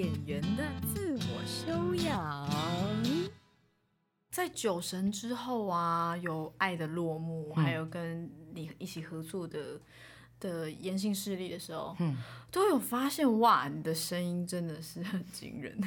演员的自我修养。在《酒神》之后啊，有《爱的落幕》，还有跟你一起合作的的言行势力的时候，嗯，都有发现哇，你的声音真的是很惊人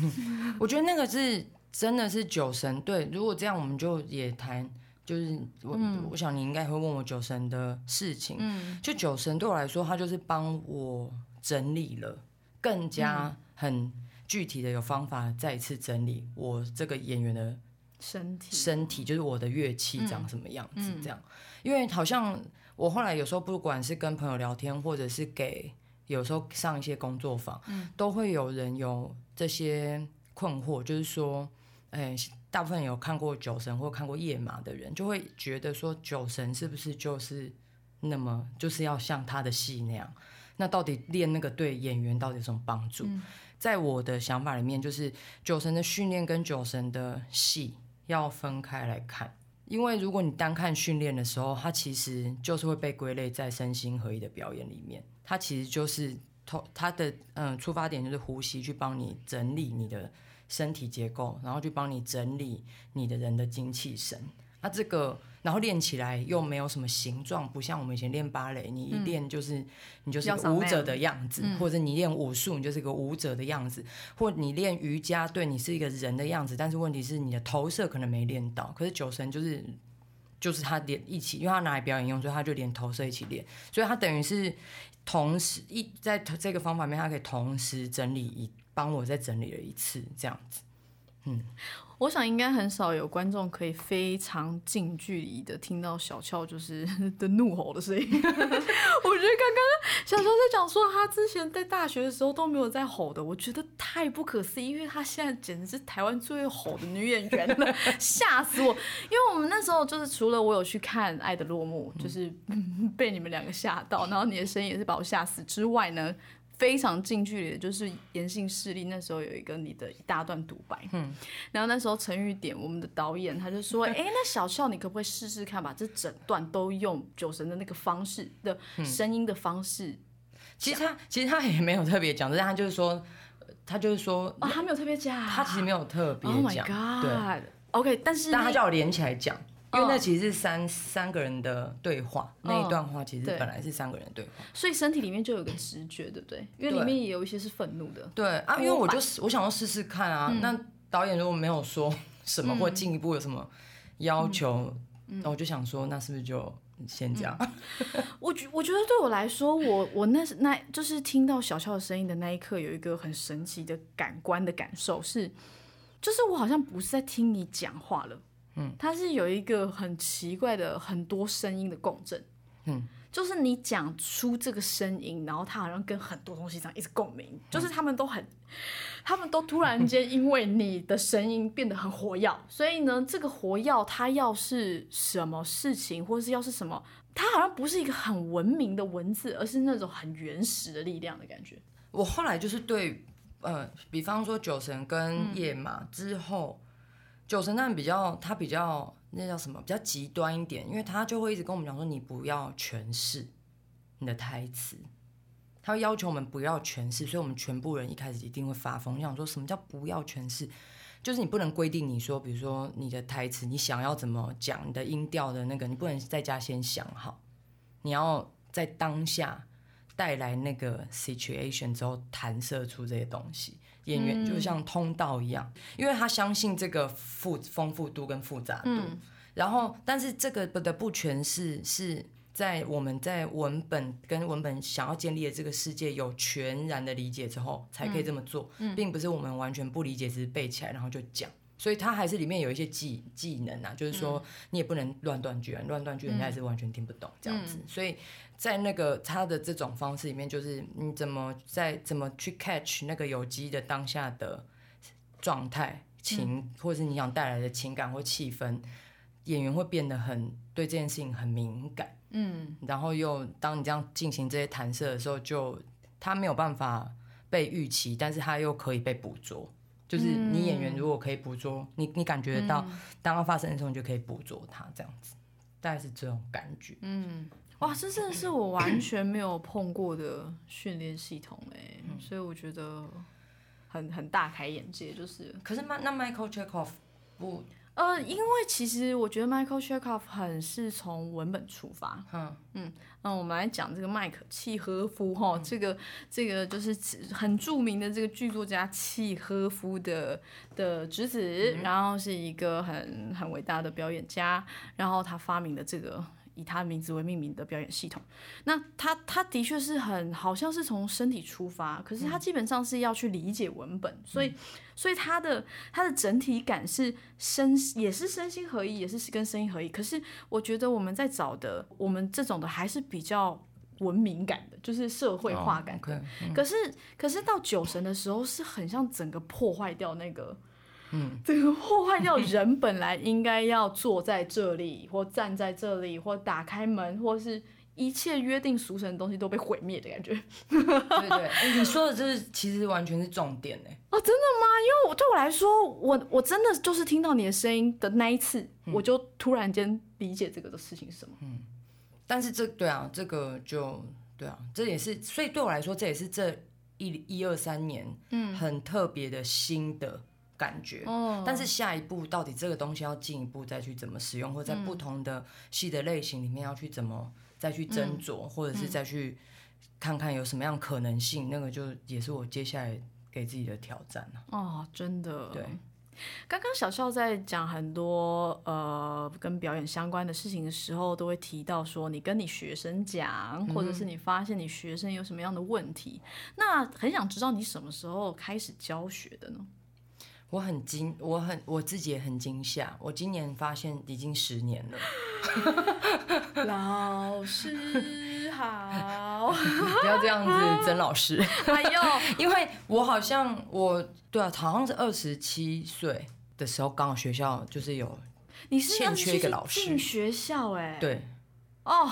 我觉得那个是真的是酒神。对，如果这样，我们就也谈。就是我，我想你应该会问我酒神的事情。嗯，就酒神对我来说，他就是帮我整理了，更加很具体的有方法再一次整理我这个演员的身体，身体就是我的乐器长什么样子这样。因为好像我后来有时候不管是跟朋友聊天，或者是给有时候上一些工作坊，嗯，都会有人有这些困惑，就是说，哎。大部分有看过酒神或看过夜马的人，就会觉得说酒神是不是就是那么就是要像他的戏那样？那到底练那个对演员到底有什么帮助？在我的想法里面，就是酒神的训练跟酒神的戏要分开来看，因为如果你单看训练的时候，它其实就是会被归类在身心合一的表演里面，它其实就是头它的嗯出发点就是呼吸去帮你整理你的。身体结构，然后去帮你整理你的人的精气神。那这个，然后练起来又没有什么形状，不像我们以前练芭蕾，你一练就是你就是舞者的样子，或者你练武术，你就是一个舞者的样子，或你练瑜伽，对你是一个人的样子。但是问题是，你的投射可能没练到。可是酒神就是就是他连一起，因为他拿来表演用，所以他就连投射一起练。所以他等于是同时一在这个方法面，他可以同时整理一。帮我再整理了一次，这样子，嗯，我想应该很少有观众可以非常近距离的听到小俏就是 的怒吼的声音。我觉得刚刚小俏在讲说他之前在大学的时候都没有在吼的，我觉得太不可思议，因为他现在简直是台湾最会吼的女演员了，吓死我！因为我们那时候就是除了我有去看《爱的落幕》，就是被你们两个吓到，然后你的声音也是把我吓死之外呢。非常近距离的，就是言性势力。那时候有一个你的一大段独白，嗯，然后那时候陈玉典，我们的导演，他就说：“ 哎，那小俏，你可不可以试试看，把这整段都用酒神的那个方式的声音的方式？”其实他其实他也没有特别讲，但他就是说，他就是说，哦，他没有特别讲，他其实没有特别讲，对，OK，但是但他叫我连起来讲。因为那其实是三三个人的对话，那一段话其实本来是三个人对话，所以身体里面就有个直觉，对不对？因为里面也有一些是愤怒的。对啊，因为我就我想要试试看啊。那导演如果没有说什么或进一步有什么要求，那我就想说，那是不是就先这样？我觉我觉得对我来说，我我那那就是听到小俏的声音的那一刻，有一个很神奇的感官的感受，是就是我好像不是在听你讲话了。嗯，它是有一个很奇怪的很多声音的共振，嗯，就是你讲出这个声音，然后它好像跟很多东西这样一直共鸣，就是他们都很，他们都突然间因为你的声音变得很活跃，所以呢，这个活跃它要是什么事情，或者是要是什么，它好像不是一个很文明的文字，而是那种很原始的力量的感觉。我后来就是对，呃，比方说酒神跟夜马之后。九神那比较，他比较那叫什么？比较极端一点，因为他就会一直跟我们讲说，你不要诠释你的台词，他会要求我们不要诠释，所以我们全部人一开始一定会发疯，想说什么叫不要诠释？就是你不能规定你说，比如说你的台词，你想要怎么讲，你的音调的那个，你不能在家先想好，你要在当下。带来那个 situation 之后，弹射出这些东西，演员就像通道一样，因为他相信这个复丰富度跟复杂度。然后，但是这个的不全是是在我们在文本跟文本想要建立的这个世界有全然的理解之后，才可以这么做，并不是我们完全不理解，只是背起来然后就讲。所以它还是里面有一些技技能啊，就是说你也不能乱断句，乱断句人家也是完全听不懂这样子。所以在那个他的这种方式里面，就是你怎么在怎么去 catch 那个有机的当下的状态情，或者是你想带来的情感或气氛，演员会变得很对这件事情很敏感。嗯，然后又当你这样进行这些弹射的时候，就他没有办法被预期，但是他又可以被捕捉。就是你演员如果可以捕捉你，你感觉到当它发生的时候，你就可以捕捉它，这样子，大概是这种感觉。嗯，哇，这真的是我完全没有碰过的训练系统哎，所以我觉得很很大开眼界，就是可是那那 Michael Chekhov 不，呃，因为其实我觉得 Michael Chekhov 很是从文本出发，嗯嗯，那我们来讲这个麦克契诃夫哈，这个这个就是很著名的这个剧作家契诃夫的的侄子，然后是一个很很伟大的表演家，然后他发明的这个。以他的名字为命名的表演系统，那他他的确是很好像是从身体出发，可是他基本上是要去理解文本，所以所以他的他的整体感是身也是身心合一，也是跟声音合一。可是我觉得我们在找的我们这种的还是比较文明感的，就是社会化感的。可是可是到酒神的时候，是很像整个破坏掉那个。嗯，这个破坏掉人本来应该要坐在这里，或站在这里，或打开门，或是一切约定俗成的东西都被毁灭的感觉。对对，你说的这是其实完全是重点哎。哦，真的吗？因为我对我来说，我我真的就是听到你的声音的那一次，我就突然间理解这个的事情是什么。嗯，但是这对啊，这个就对啊，这也是，所以对我来说，这也是这一一二三年，嗯，很特别的新的。感觉，但是下一步到底这个东西要进一步再去怎么使用，或者在不同的戏的类型里面要去怎么再去斟酌，或者是再去看看有什么样可能性，那个就也是我接下来给自己的挑战了。哦，真的。对，刚刚小笑在讲很多呃跟表演相关的事情的时候，都会提到说你跟你学生讲，或者是你发现你学生有什么样的问题，那很想知道你什么时候开始教学的呢？我很惊，我很我自己也很惊吓。我今年发现已经十年了。老师好，不要这样子，曾老师。哎呦，因为我好像我对啊，好像是二十七岁的时候，刚好学校就是有你是欠缺一个老师进学校哎。对。哦。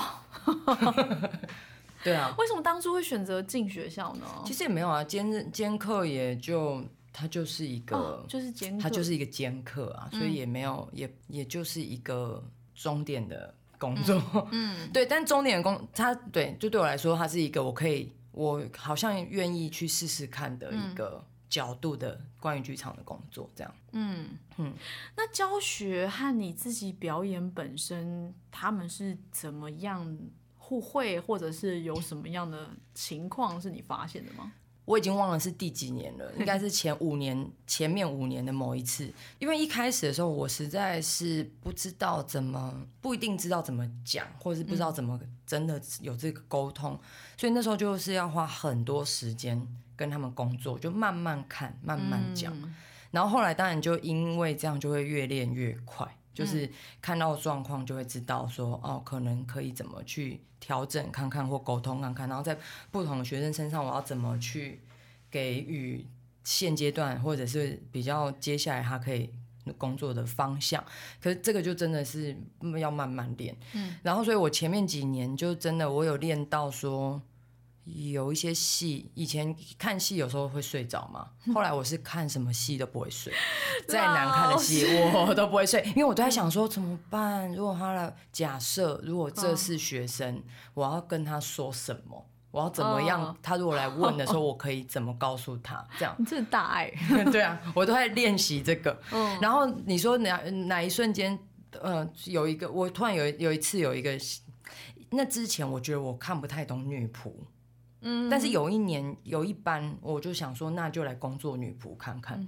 对啊。为什么当初会选择进学校呢？其实也没有啊，兼兼课也就。他就是一个，就是兼，他就是一个兼客啊，所以也没有，也也就是一个终点的工作，嗯，对。但终点的工，他对，就对我来说，他是一个我可以，我好像愿意去试试看的一个角度的关于剧场的工作，这样。嗯嗯。那教学和你自己表演本身，他们是怎么样互惠，或者是有什么样的情况是你发现的吗？我已经忘了是第几年了，应该是前五年前面五年的某一次。因为一开始的时候，我实在是不知道怎么，不一定知道怎么讲，或者是不知道怎么真的有这个沟通，所以那时候就是要花很多时间跟他们工作，就慢慢看，慢慢讲。然后后来当然就因为这样，就会越练越快。就是看到状况就会知道说哦，可能可以怎么去调整看看或沟通看看，然后在不同的学生身上我要怎么去给予现阶段或者是比较接下来他可以工作的方向。可是这个就真的是要慢慢练，嗯，然后所以我前面几年就真的我有练到说。有一些戏，以前看戏有时候会睡着嘛。后来我是看什么戏都不会睡，再难看的戏我都不会睡，因为我都在想说怎么办？如果他来，假设如果这是学生，我要跟他说什么？我要怎么样？他如果来问的时候，我可以怎么告诉他？这样，你这大爱。对啊，我都在练习这个。然后你说哪哪一瞬间？呃，有一个，我突然有有一次有一个，那之前我觉得我看不太懂女仆。嗯，但是有一年有一班，我就想说，那就来工作女仆看看。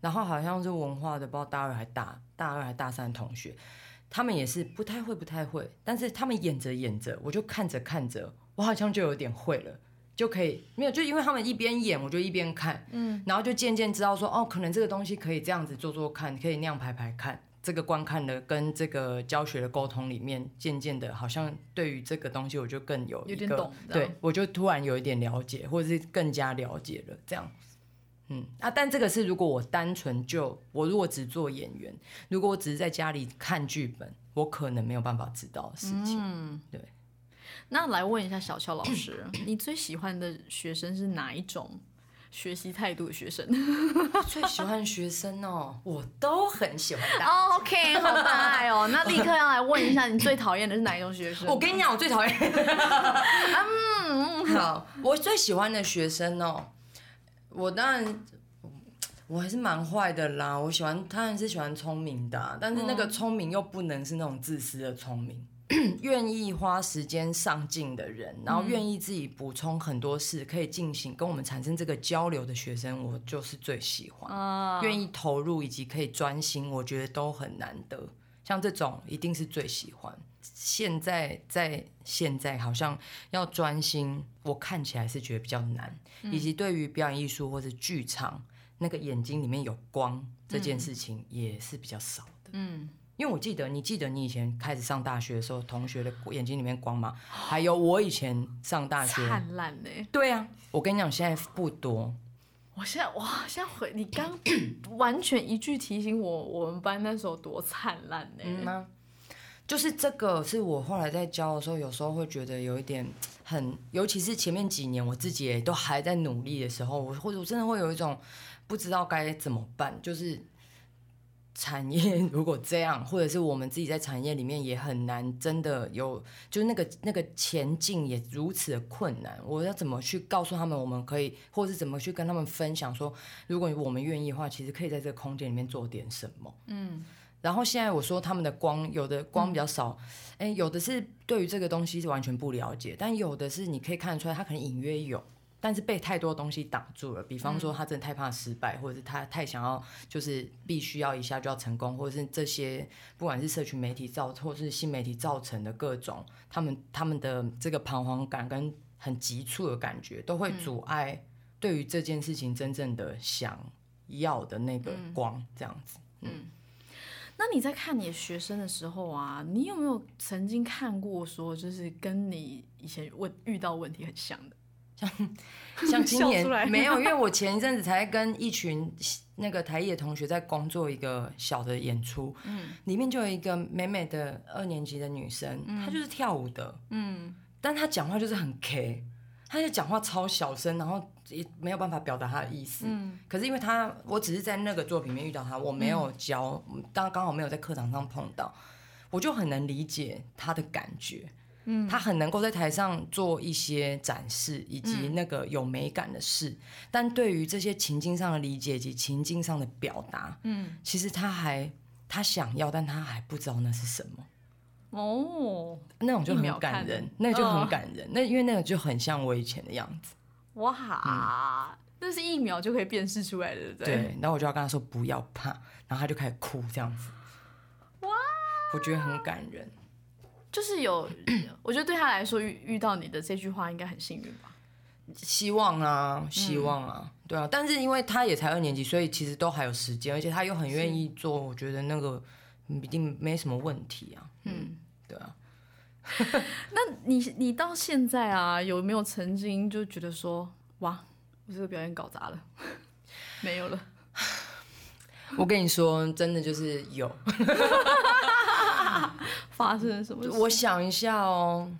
然后好像是文化的，不知道大二还大大二还大三同学，他们也是不太会，不太会。但是他们演着演着，我就看着看着，我好像就有点会了，就可以没有，就因为他们一边演，我就一边看，嗯，然后就渐渐知道说，哦，可能这个东西可以这样子做做看，可以那样排排看。这个观看的跟这个教学的沟通里面，渐渐的，好像对于这个东西，我就更有有点懂，对我就突然有一点了解，或者是更加了解了这样。嗯啊，但这个是如果我单纯就我如果只做演员，如果我只是在家里看剧本，我可能没有办法知道的事情。嗯，对。那来问一下小乔老师，你最喜欢的学生是哪一种？学习态度的学生，最喜欢学生哦，我都很喜欢。OK，好可爱哦。那立刻要来问一下，你最讨厌的是哪一种学生？我跟你讲，我最讨厌。嗯，好，我最喜欢的学生哦，我当然我还是蛮坏的啦。我喜欢，当然是喜欢聪明的啊、但是那个聪明又不能是那种自私的聪明。愿意花时间上进的人，然后愿意自己补充很多事，可以进行跟我们产生这个交流的学生，我就是最喜欢。啊，愿意投入以及可以专心，我觉得都很难得。像这种一定是最喜欢。现在在现在好像要专心，我看起来是觉得比较难，以及对于表演艺术或者剧场那个眼睛里面有光这件事情也是比较少的。嗯，因为我记得，你记得你以前开始上大学的时候，同学的眼睛里面光吗？还有我以前上大学，灿烂呢。对啊，我跟你讲，现在不多。我现在哇，现在回你刚完全一句提醒我，我们班那时候多灿烂呢。就是这个是我后来在教的时候，有时候会觉得有一点很，尤其是前面几年我自己也都还在努力的时候，我或者我真的会有一种不知道该怎么办，就是产业 如果这样，或者是我们自己在产业里面也很难真的有，就是那个那个前进也如此的困难，我要怎么去告诉他们，我们可以，或者是怎么去跟他们分享说，如果我们愿意的话，其实可以在这个空间里面做点什么。嗯，然后现在我说他们的光，有的光比较少，哎、有的是对于这个东西是完全不了解，但有的是你可以看得出来，他可能隐约有，但是被太多东西挡住了。比方说他真的太怕失败，或者是他太想要就是必须要一下就要成功，或者是这些不管是社群媒体造或是新媒体造成的各种他们他们的这个彷徨感跟很急促的感觉，都会阻碍对于这件事情真正的想要的那个光，这样子。嗯那你在看你的学生的时候啊，你有没有曾经看过说，就是跟你以前问遇到问题很像的？像像今年没有，因为我前一阵子才跟一群那个台艺的同学在工作一个小的演出，嗯，里面就有一个美美的二年级的女生，她就是跳舞的，嗯，但她讲话就是很 K，她就讲话超小声，然后也没有办法表达她的意思，嗯，可是因为她，我只是在那个作品里面遇到她，我没有教，当刚好没有在课堂上碰到，我就很能理解她的感觉。嗯，他很能够在台上做一些展示，以及那个有美感的事，但对于这些情境上的理解以及情境上的表达，嗯，其实他还他想要，但他还不知道那是什么。哦，那种就很感人，那个就哦很感人。那因为那个就很像我以前的样子。哇，那是一秒就可以辨识出来的，对不对？对，然后我就要跟他说不要怕，然后他就开始哭这样子。哇，我觉得很感人。就是有，我觉得对他来说遇遇到你的这句话应该很幸运吧。希望啊，希望啊，对啊。但是因为他也才二年级，所以其实都还有时间，而且他又很愿意做，我觉得那个一定没什么问题啊。嗯，对啊。那你你到现在啊，有没有曾经就觉得说，哇，我这个表演搞砸了，没有了？我跟你说，真的就是有。发生了什么事？我想一下哦，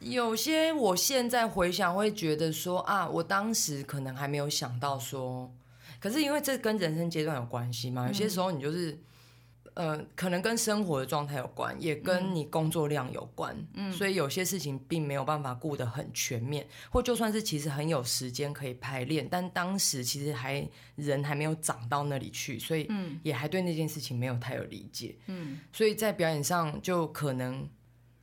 有些我现在回想会觉得说啊，我当时可能还没有想到说，可是因为这跟人生阶段有关系嘛，有些时候你就是。呃，可能跟生活的状态有关，也跟你工作量有关，嗯，所以有些事情并没有办法顾得很全面，或就算是其实很有时间可以排练，但当时其实还人还没有长到那里去，所以也还对那件事情没有太有理解，嗯，所以在表演上就可能，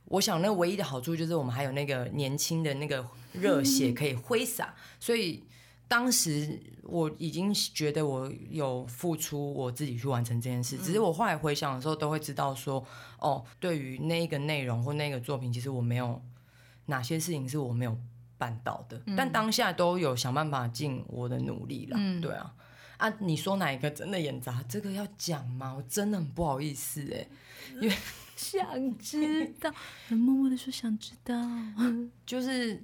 我想那唯一的好处就是我们还有那个年轻的那个热血 可以挥洒，所以当时我已经觉得我有付出我自己去完成这件事，只是我后来回想的时候都会知道说，哦，对于那一个内容或那个作品，其实我没有哪些事情是我没有办到的，但当下都有想办法尽我的努力了，对啊。啊，你说哪一个真的演砸？这个要讲吗？我真的很不好意思哎、因为 想知道，默默的说想知道。就是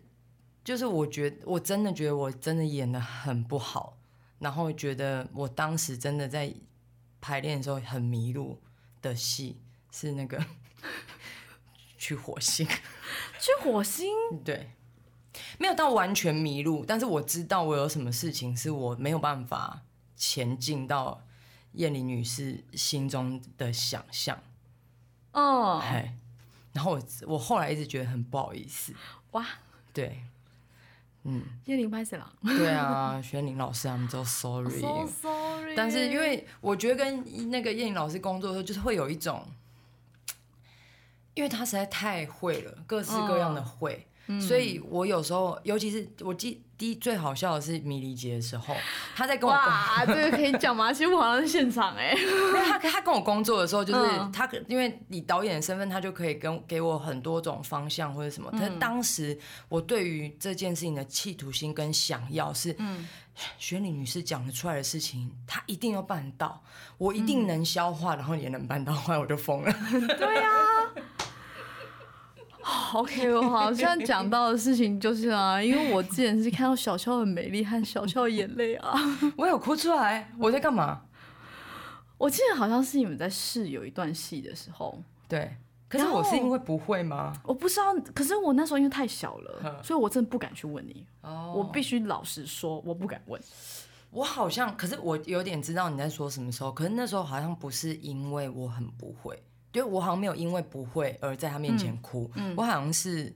就是，我觉得我真的觉得我真的演的很不好，然后觉得我当时真的在排练的时候很迷路的戏是那个 去火星，去火星，对，没有到完全迷路，但是我知道我有什么事情是我没有办法前进到燕玲女士心中的想象，哦，哎，然后我我后来一直觉得很不好意思，哇，对，嗯，叶玲拍谁了？对啊，学林老师他们就 sorry，so sorry。但是因为我觉得跟那个叶玲老师工作的时候，就是会有一种，因为他实在太会了，各式各样的会。所以我有时候，尤其是我记第一最好笑的是迷离姐的时候，她在跟我哇，这个可以讲吗？其实我好像是现场哎、因为他他跟我工作的时候，就是嗯他因为以导演的身份，他就可以跟给我很多种方向或者什么。但是当时我对于这件事情的企图心跟想要是，嗯，玄女女士讲得出来的事情，她一定要办到，我一定能消化，然后也能办到，后来我就疯了。对呀、OK，我好像讲到的事情就是啊，因为我之前是看到小乔的美丽和小乔的眼泪啊，我有哭出来，我在干嘛？我记得好像是你们在试有一段戏的时候，对，可是我是因为不会吗？我不知道，可是我那时候因为太小了，所以我真的不敢去问你，哦我必须老实说，我不敢问。我好像，可是我有点知道你在说什么时候，可是那时候好像不是因为我很不会，就我好像没有因为不会而在他面前哭，我好像是。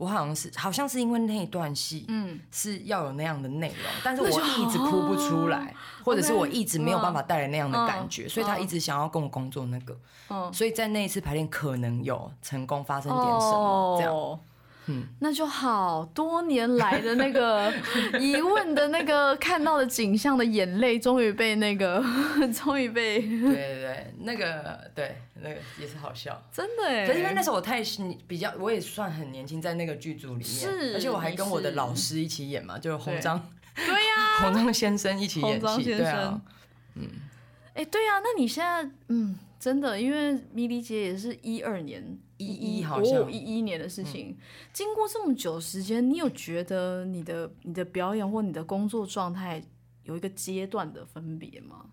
我好像是，好像是因为那一段戏，嗯，是要有那样的内容，但是我一直哭不出来，或者是我一直没有办法带来那样的感觉，所以他一直想要跟我工作那个，嗯。所以在那一次排练可能有成功发生点什么，这样，哦那就好。多年来的那个 疑问的那个看到的景象的眼泪，终于被那个，终于被对对对，那个对那个也是好笑。真的哎。可是因为那时候我太比较，我也算很年轻，在那个剧组里面，是而且我还跟我的老师一起演嘛，就是洪章对呀、洪章先生一起演戏，对啊嗯，哎、对呀、那你现在嗯，真的，因为迷离姐也是一二年，一一好像嗯一一年的事情，经过这么久时间，你有觉得你的你的表演或你的工作状态有一个阶段的分别吗？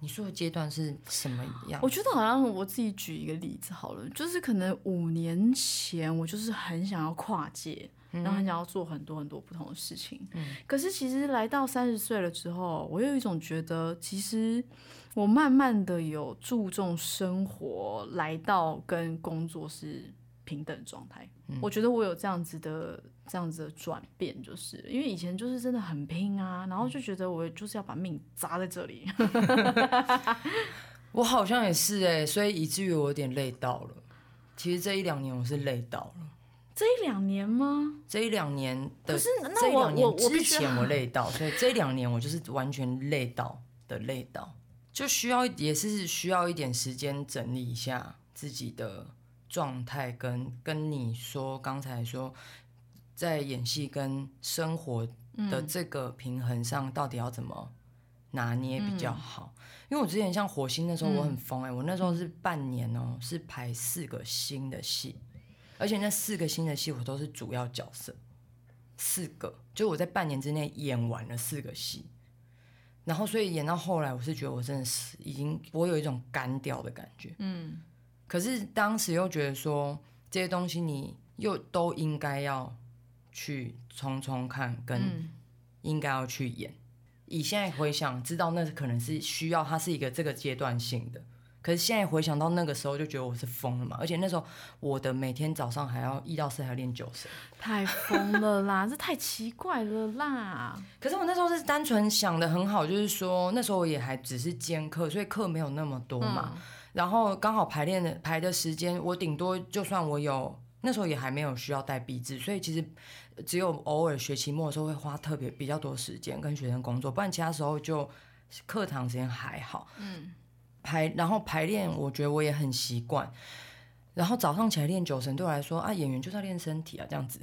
你说的阶段是什么样我？觉得好像我自己举一个例子好了，就是可能五年前我就是很想要跨界，然后很想要做很多很多不同的事情。可是其实来到三十岁了之后，我有一种觉得，其实我慢慢的有注重生活，来到跟工作是平等状态。我觉得我有这样子的这样子的转变，就是因为以前就是真的很拼啊，然后就觉得我就是要把命砸在这里。我好像也是哎、所以以至于我有点累到了。其实这一两年我是累到了，这一两年吗？这一两年的可是那我我两年我之前我累到，所以这一两年我就是完全累到的累到，就需要也是需要一点时间整理一下自己的状态，跟跟你说刚才说在演戏跟生活的这个平衡上，到底要怎么拿捏比较好？因为我之前像火星那时候我很疯哎、我那时候是半年哦、是排四个新的戏，而且那四个新的戏我都是主要角色，四个，就我在半年之内演完了四个戏，然后所以演到后来，我是觉得我真的是已经我有一种干掉的感觉，嗯，可是当时又觉得说这些东西你又都应该要去冲冲看，跟应该要去演。以现在回想，知道那可能是需要，它是一个这个阶段性的。可是现在回想到那个时候，就觉得我是疯了嘛！而且那时候我的每天早上还要一到四还要练九声。太疯了啦，这太奇怪了啦。可是我那时候是单纯想的很好，就是说那时候我也还只是兼课，所以课没有那么多嘛。然后刚好排练的排的时间，我顶多就算我有那时候也还没有需要带壁纸，所以其实只有偶尔学期末的时候会花特别比较多时间跟学生工作，不然其他时候就课堂时间还好。嗯，排然后排练，我觉得我也很习惯。然后早上起来练酒神，对我来说啊，演员就是要练身体啊，这样子。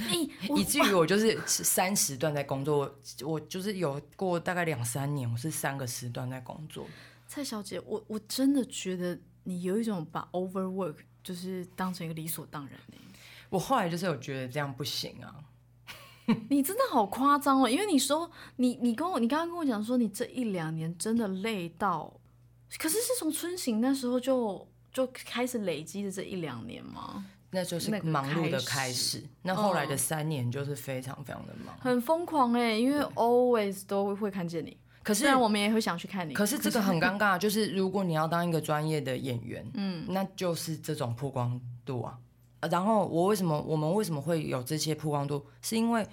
哎、以至于我就是三时段在工作，我我就是有过大概两三年，我是三个时段在工作。蔡小姐，我我真的觉得你有一种把 overwork 就是当成一个理所当然的 我后来就是有觉得这样不行啊，你真的好夸张哦！因为你说你你跟我你刚刚跟我讲说你这一两年真的累到，可是是从春行那时候就就开始累积的这一两年吗？那就是忙碌的开开始始。那后来的三年就是非常非常的忙。很疯狂哎，因为 always 都会看见你，可是我们也会想去看你，可是这个很尴尬，就是如果你要当一个专业的演员，嗯，那就是这种曝光度啊。呃然后我为什么我们为什么会有这些曝光度，是因为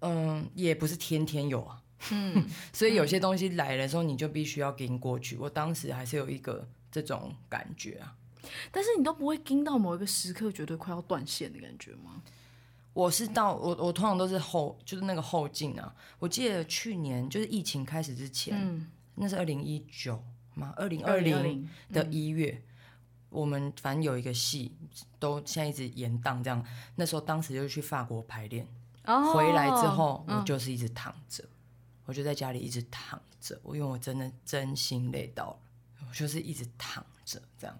嗯，也不是天天有啊，嗯，所以有些东西来的时候，你就必须要跟过去。我当时还是有一个这种感觉啊。但是你都不会盯到某一个时刻，觉得快要断线的感觉吗？我是到我我通常都是后就是那个后劲啊。我记得去年就是疫情开始之前，嗯，那是二零一九吗？二零二零的一月，我们反正有一个戏都现在一直延档这样。那时候当时就去法国排练，哦回来之后嗯我就是一直躺着，我就在家里一直躺着，我因为我真的真心累到了，我就是一直躺着这样。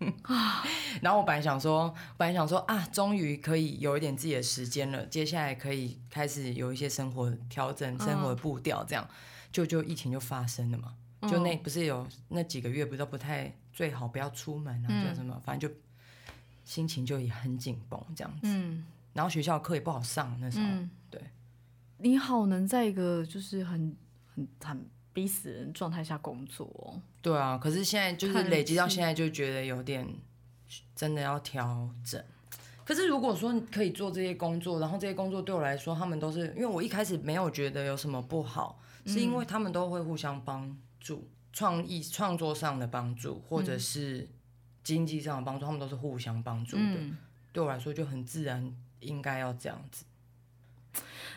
然后我本来想说，本来想说啊，终于可以有一点自己的时间了，接下来可以开始有一些生活调整、生活步调，这样就就疫情就发生了嘛。就那不是有那几个月，不是都不太最好不要出门啊，什么，反正就心情就也很紧绷这样子。嗯然后学校课也不好上，那时候、嗯，对，你好能在一个就是很很很逼死人状态下工作哦。对啊。可是现在就是累积到现在，就觉得有点真的要调整。可是如果说你可以做这些工作，然后这些工作对我来说，他们都是因为我一开始没有觉得有什么不好，是因为他们都会互相帮助，创意创作上的帮助，或者是经济上的帮助，他们都是互相帮助的。嗯，对我来说就很自然，应该要这样子。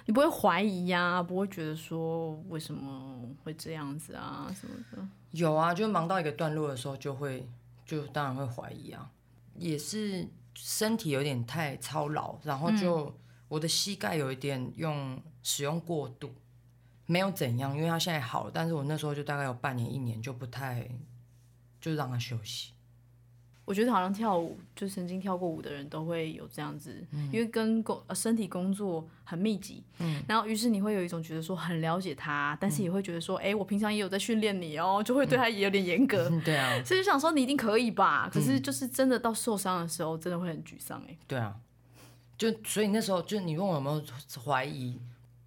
你不会怀疑呀、不会觉得说为什么会这样子啊什么的。有啊，就忙到一个段落的时候，就会就当然会怀疑啊，也是身体有点太操劳，然后就、我的膝盖有一点用使用过度，没有怎样，因为它现在好了，但是我那时候就大概有半年一年就不太就让它休息。我觉得好像跳舞，就曾经跳过舞的人都会有这样子，因为跟工呃身体工作很密集，嗯，然后于是你会有一种觉得说很了解他，但是也会觉得说，哎、我平常也有在训练你哦，就会对他也有点严格，嗯，对啊，所以就想说你一定可以吧，可是就是真的到受伤的时候，真的会很沮丧哎，对啊，就所以那时候就你问我有没有怀疑，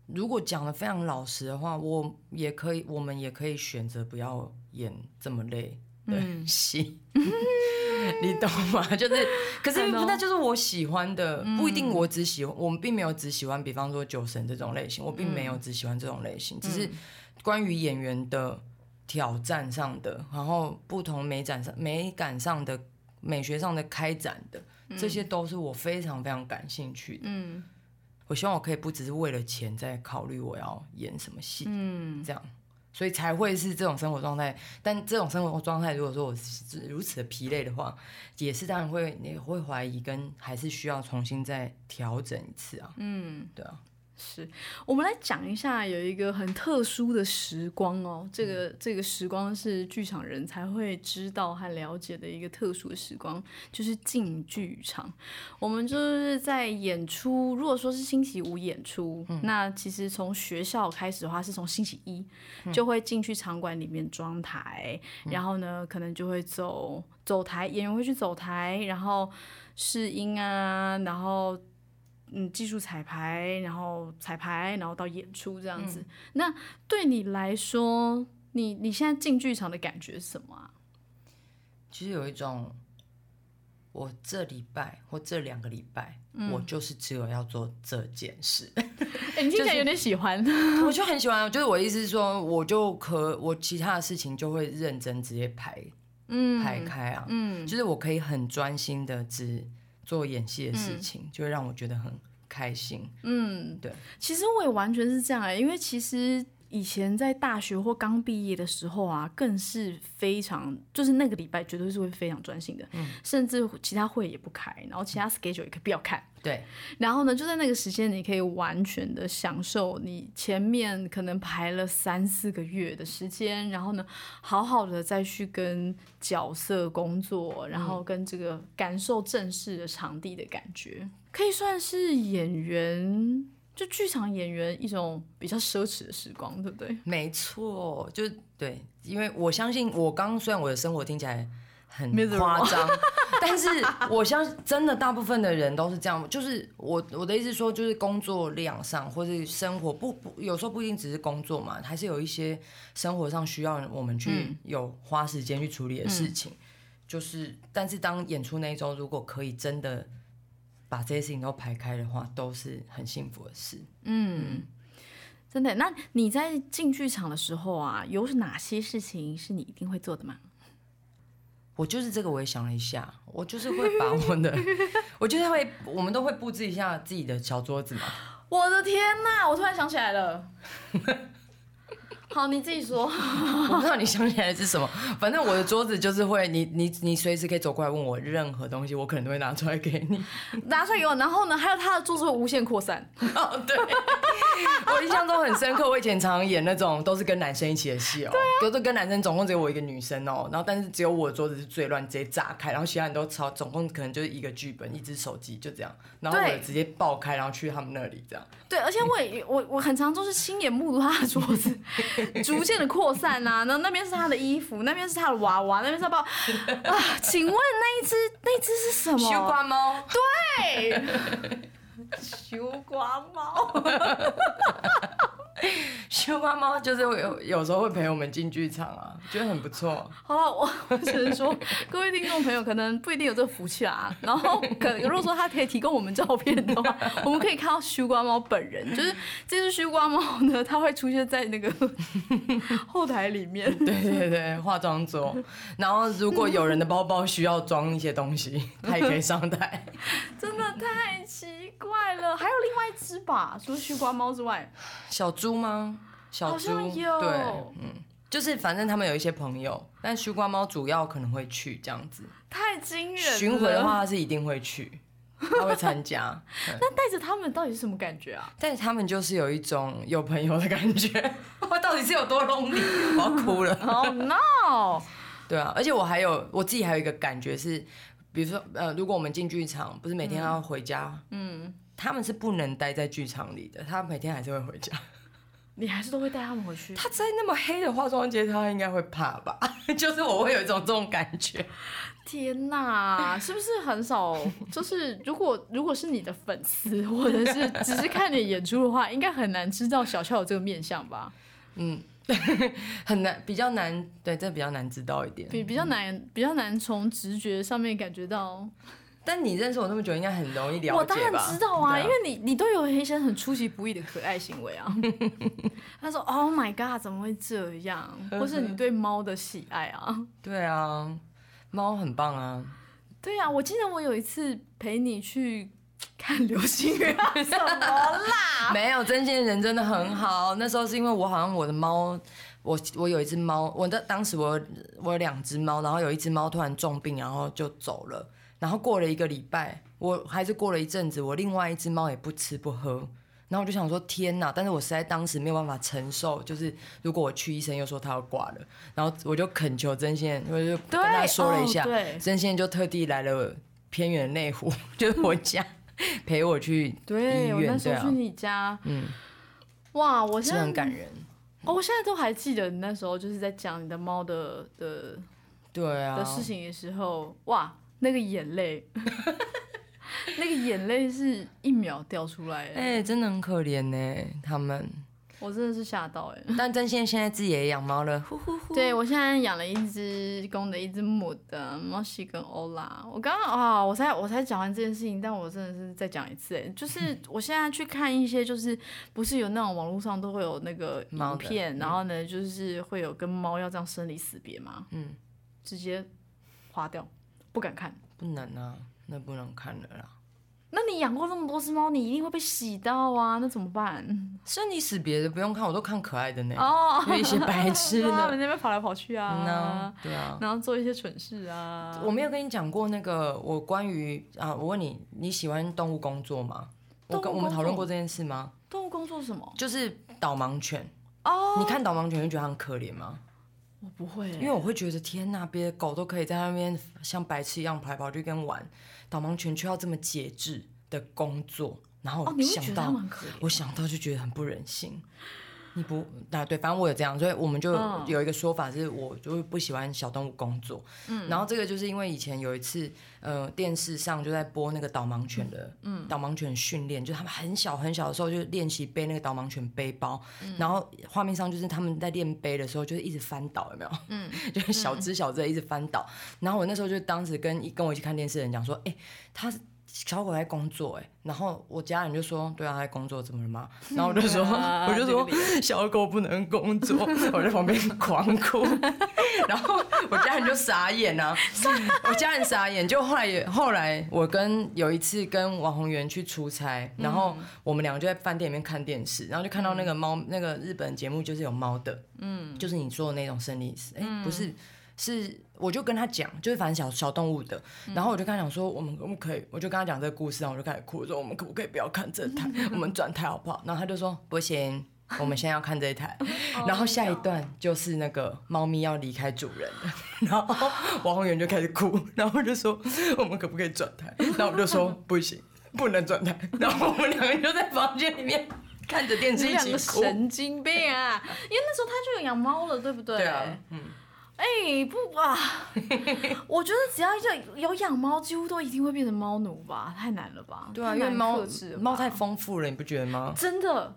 如果讲的非常老实的话，我也可以，我们也可以选择不要演这么累的戏。你懂吗？就是，可是那就是我喜欢的，不一定我只喜欢，我们并没有只喜欢，比方说酒神这种类型，我并没有只喜欢这种类型，只是关于演员的挑战上的，然后不同美展上美感上的、美学上的开展的，这些都是我非常非常感兴趣的。嗯。我希望我可以不只是为了钱在考虑我要演什么戏，嗯，这样，所以才会是这种生活状态。但这种生活状态，如果说我是如此的疲累的话，也是当然会你会怀疑，跟还是需要重新再调整一次啊。嗯，对啊，是我们来讲一下有一个很特殊的时光哦，这个这个时光是剧场人才会知道和了解的一个特殊的时光，就是进剧场。我们就是在演出，如果说是星期五演出，那其实从学校开始的话，是从星期一就会进去场馆里面装台，然后呢，可能就会走走台，演员会去走台，然后试音啊，然后嗯，技术彩排，然后彩排，然后到演出这样子。那对你来说，你你现在进剧场的感觉是什么啊？其实有一种，我这礼拜或这两个礼拜，我就是只有要做这件事。哎、你听起来有点喜欢。我就很喜欢，就是我意思是说，我就可我其他的事情就会认真直接排嗯排开啊，嗯就是我可以很专心的只做演戏的事情，就会让我觉得很开心。嗯，对。其实我也完全是这样哎、因为其实以前在大学或刚毕业的时候啊，更是非常，就是那个礼拜绝对是会非常专心的，甚至其他会也不开，然后其他 schedule 也可以不要看。对，然后呢，就在那个时间，你可以完全的享受你前面可能排了三四个月的时间，然后呢，好好的再去跟角色工作，然后跟这个感受正式的场地的感觉，可以算是演员，就剧场演员一种比较奢侈的时光，对不对？没错，就对，因为我相信我刚虽然我的生活听起来很夸张，但是我相信真的大部分的人都是这样。就是我我的意思说，就是工作量上或是生活不不，有时候不一定只是工作嘛，还是有一些生活上需要我们去有花时间去处理的事情。就是，但是当演出那一周，如果可以真的把这些事情都排开的话，都是很幸福的事。嗯，真的。那你在进剧场的时候啊，有哪些事情是你一定会做的吗？我就是这个，我也想了一下，我就是会把我的，我就是会，我们都会布置一下自己的小桌子嘛。我的天呐，我突然想起来了。好，你自己说。我不知道你想起来的是什么，反正我的桌子就是会，你你你随时可以走过来问我任何东西，我可能都会拿出来给你。拿出来给我，然后呢，还有他的桌子会无限扩散。哦，对，我印象中很深刻。我以前常常演那种都是跟男生一起的戏哦，都是跟男生，总共只有我一个女生哦。然后但是只有我的桌子是最乱，直接炸开，然后其他人都超，总共可能就是一个剧本，一只手机就这样，然后我直接爆开，然后去他们那里这样。对，而且我也我我很常就是亲眼目睹他的桌子 逐渐的扩散啊，然后那边是他的衣服，那边是他的娃娃，那边是他包啊。请问那一只那一只是什么？西瓜猫，对，小瓜猫。西瓜猫就是会有有时候会陪我们进剧场啊，觉得很不错。好了，我 我只能说，各位听众朋友可能不一定有这个福气啊。然后，可如果说他可以提供我们照片的话，我们可以看到西瓜猫本人。就是这只西瓜猫呢，它会出现在那个 后台里面。对对对，化妆桌。然后如果有人的包包需要装一些东西，他也可以上台。真的太奇怪了。还有另外一只吧，除了西瓜猫之外，小猪吗？小好猪对，嗯，就是反正他们有一些朋友，但西瓜猫主要可能会去这样子。太惊人了。巡回的话，他是一定会去，他会参加。那带着他们到底是什么感觉啊？但是他们就是有一种有朋友的感觉。我到底是有多 lonely？我要哭了。Oh no！对啊，而且我还有我自己还有一个感觉是，比如说呃，如果我们进剧场，不是每天要回家，嗯，他们是不能待在剧场里的，他每天还是会回家。你还是都会带他们回去？他在那么黑的化妆间，他应该会怕吧？就是我会有一种这种感觉。天呐，是不是很少？就是如果如果是你的粉丝，或者是只是看你演出的话，应该很难知道小俏有这个面相吧？嗯，很难，比较难，对，这比较难知道一点。比比较难，比较难从直觉上面感觉到。但你认识我那么久，应该很容易了解吧？我当然知道啊，对因为你你都有一些很出其不意的可爱行为啊。他说：“Oh my god，怎么会这样？” 或是你对猫的喜爱啊？对啊，猫很棒啊。对啊，我记得我有一次陪你去看流星雨啊，什么啦？没有，真心人真的很好。那时候是因为我好像我的猫，我我有一只猫，我的当时我有我有两只猫，然后有一只猫突然重病，然后就走了。然后过了一个礼拜，我还是过了一阵子，我另外一只猫也不吃不喝。然后我就想说天哪！但是我实在当时没有办法承受，就是如果我去医生又说他要挂了，然后我就恳求曾宪，我就跟他说了一下，哦对真仙就特地来了偏远的内湖，就是我家陪我去医对，我那时候去，你家，嗯，哇，我是现在很感人。哦，我现在都还记得你那时候就是在讲你的猫的的对啊，的事情的时候，哇，那个眼泪，那个眼泪是一秒掉出来的，哎、真的很可怜呢，他们。我真的是吓到哎。但真仙现在自己也养猫了，呼呼呼。对，我现在养了一只公的，一只母的，猫西跟欧拉。我刚刚啊，我才我才讲完这件事情，但我真的是再讲一次，哎，就是 我现在去看一些，就是不是有那种网络上都会有那个影片，然后呢，就是会有跟猫要这样生离死别嘛，嗯，直接划掉，不敢看。不能啊，那不能看了啦。那你养过那么多只猫，你一定会被洗到啊，那怎么办？生离死别的不用看，我都看可爱的呢。哦，有一些白痴他们，那边跑来跑去 嗯啊呐，，对啊。然后做一些蠢事啊。我没有跟你讲过那个我关于啊，我问你，你喜欢动物工作吗？我跟我们讨论过这件事吗？动物工作是什么？就是导盲犬，哦，你看导盲犬会觉得它很可怜吗？我不会欸，因为我会觉得天呐，别的狗都可以在那边像白痴一样跑来跑去跟玩，导盲犬却要这么节制的工作，然后哦，我想到。我想到就觉得很不忍心。你不啊？对，反正我有这样，所以我们就嗯有一个说法是，我就是不喜欢小动物工作。嗯，然后这个就是因为以前有一次，呃，电视上就在播那个导盲犬的，嗯，导盲犬训练，就他们很小很小的时候就练习背那个导盲犬背包，然后画面上就是他们在练背的时候就是一直翻倒，有没有？嗯，就是小只小只的一直翻倒。然后我那时候就当时跟一跟我一起看电视的人讲说，哎、他是小狗在工作哎、然后我家人就说，对啊，他在工作，怎么了嘛？然后我就说，啊 我就说小狗不能工作，我在旁边狂哭，然后我家人就傻眼啊，我家人傻眼，就后来也后来我跟有一次跟王宏源去出差，然后我们两个就在饭店里面看电视，然后就看到那个猫，那个日本节目就是有猫的，嗯，就是你说的那种生理死，哎、不是。是，我就跟他讲，就是反正小小动物的，然后我就跟他讲说，我们可不可以？我就跟他讲这个故事，然后我就开始哭，我说我们可不可以不要看这台，我们转台好不好？然后他就说不行，我们现在要看这一台。然后下一段就是那个猫咪要离开主人了，然后王宏源就开始哭，然后我就说我们可不可以转台？然后我就说不行，不能转台。然后我们两个人就在房间里面看着电视一起哭。神经病啊！因为那时候他就有养猫了，对不对？对啊，嗯，哎、不啊！我觉得只要有有养猫，几乎都一定会变成猫奴吧？太难了吧？对啊，因为猫猫太丰富了，你不觉得吗？真的，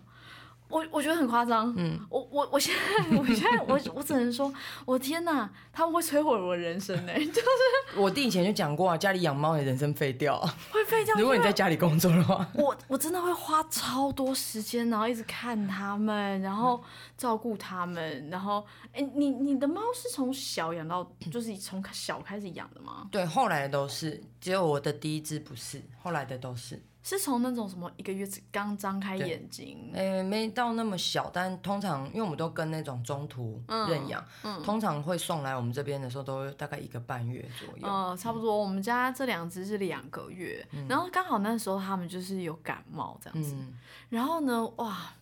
我我觉得很夸张。嗯，我我我现在我现在我我只能说，我天哪，他们会摧毁我人生呢、就是我弟以前就讲过啊，家里养猫，你人生废掉啊。会废掉。如果你在家里工作的话，我我真的会花超多时间，然后一直看他们，然后照顾他们，然后哎、你你的猫是从小养到，就是从小开始养的吗？对，后来的都是，只有我的第一只不是，后来的都是。是从那种什么一个月刚张开眼睛，诶、没到那么小，但通常因为我们都跟那种中途认养，通常会送来我们这边的时候，都大概一个半月左右。呃，差不多。我们家这两只是两个月，然后刚好那时候他们就是有感冒这样子，嗯，然后呢，哇，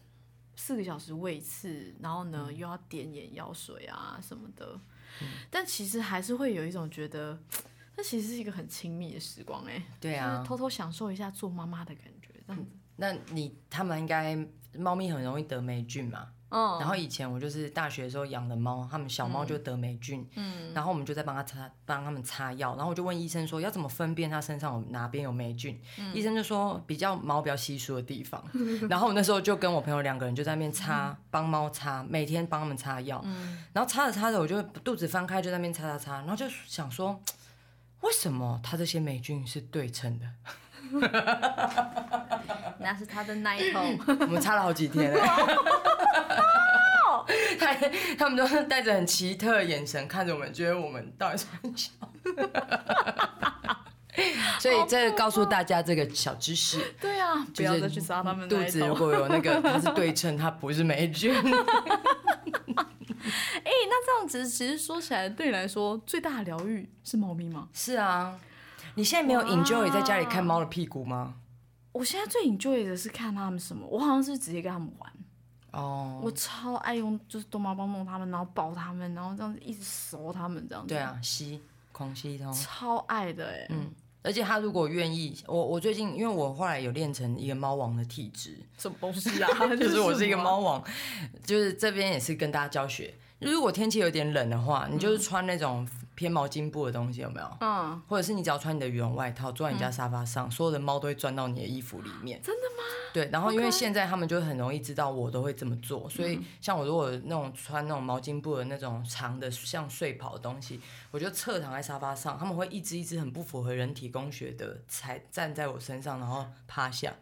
四个小时喂一次，然后呢、又要点眼药水啊什么的，但其实还是会有一种觉得，那其实是一个很亲密的时光哎、就是对啊。偷偷享受一下做妈妈的感觉，这样子。那你他们应该猫咪很容易得霉菌嘛？嗯，然后以前我就是大学的时候养的猫，他们小猫就得霉菌，嗯，然后我们就在帮它擦，帮他们擦药，然后我就问医生说要怎么分辨它身上有哪边有霉菌，医生就说比较毛比较稀疏的地方，然后我那时候就跟我朋友两个人就在那边擦，帮猫擦，每天帮他们擦药，然后擦着擦着我就肚子翻开就在那边擦擦擦，然后就想说为什么他这些霉菌是对称的？那是他的那一头。我们擦了好几天了。他他们都是带着很奇特的眼神看着我们，觉得我们到底是很小。所以这告诉大家这个小知识，对啊，不要再去杀他们肚子如。果有那个它是对称，它不是霉菌。哎、那这样子其实说起来，对你来说最大的疗愈是猫咪吗？是啊，你现在没有 enjoy 在家里看猫的屁股吗？我现在最 enjoy 的是看他们什么，我好像是直接跟他们玩，哦，我超爱用就是逗猫棒弄他们，然后抱他们，然后这样子一直熟他们这样子，对，啊，吸狂吸一通。超爱的哎、嗯，而且他如果愿意，我我最近因为我后来有练成一个猫王的体质，什么东西啊？就是我是一个猫王，就是这边也是跟大家教学，如果天气有点冷的话，你就是穿那种偏毛巾布的东西，有没有？嗯，或者是你只要穿你的羽绒外套，坐在你家沙发上，所有的猫都会钻到你的衣服里面。真的吗？对，然后因为现在他们就很容易知道我都会这么做，所以像我如果那种穿那种毛巾布的那种长的像睡袍的东西，我就侧躺在沙发上，他们会一只一只很不符合人体工学的才站在我身上，然后趴下。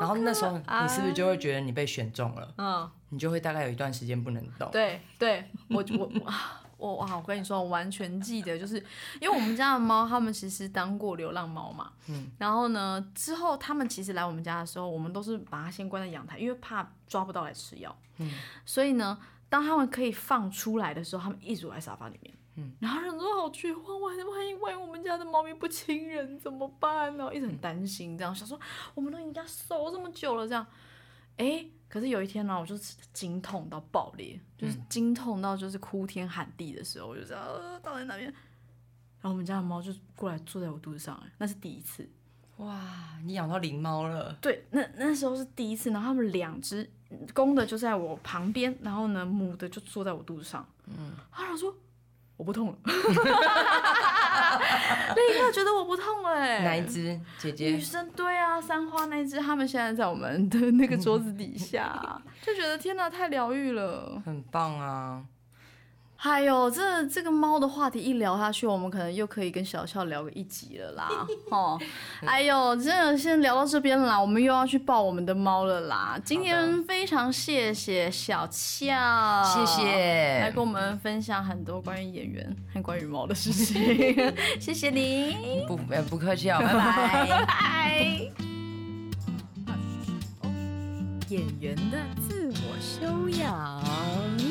然后那时候你是不是就会觉得你被选中了？嗯，你就会大概有一段时间不能动。对对，我我我我哇！我跟你说，我完全记得，就是因为我们家的猫，它们其实当过流浪猫嘛。嗯。然后呢，之后它们其实来我们家的时候，我们都是把它先关在阳台，因为怕抓不到来吃药。嗯。所以呢，当它们可以放出来的时候，它们一直躲在沙发里面。嗯。然后人都好绝望，万万一万一我们家的猫咪不亲人怎么办呢？一直很担心，这样想说我们都已经跟它熟这么久了，这样。哎，可是有一天呢，我就惊痛到爆裂，就是惊痛到就是哭天喊地的时候，我就这样呃倒在那边，然后我们家的猫就过来坐在我肚子上，哎，那是第一次。哇，你养到灵猫了？对，那那时候是第一次，然后他们两只公的就在我旁边，然后呢母的就坐在我肚子上。嗯，他想说我不痛了，立刻觉得我不痛了哎、哪一只姐姐女？生对啊，三花那只，他们现在在我们的那个桌子底下，就觉得天哪，太疗愈了。很棒啊！还有这这个猫的话题一聊下去，我们可能又可以跟小俏聊个一集了啦。哦，哎呦，真的先聊到这边了啦，我们又要去抱我们的猫了啦。今天非常谢谢小俏，谢谢来谢跟我们分享很多关于演员和关于猫的事情。谢谢你，不呃不客气啊，拜拜。拜。演员的自我修养。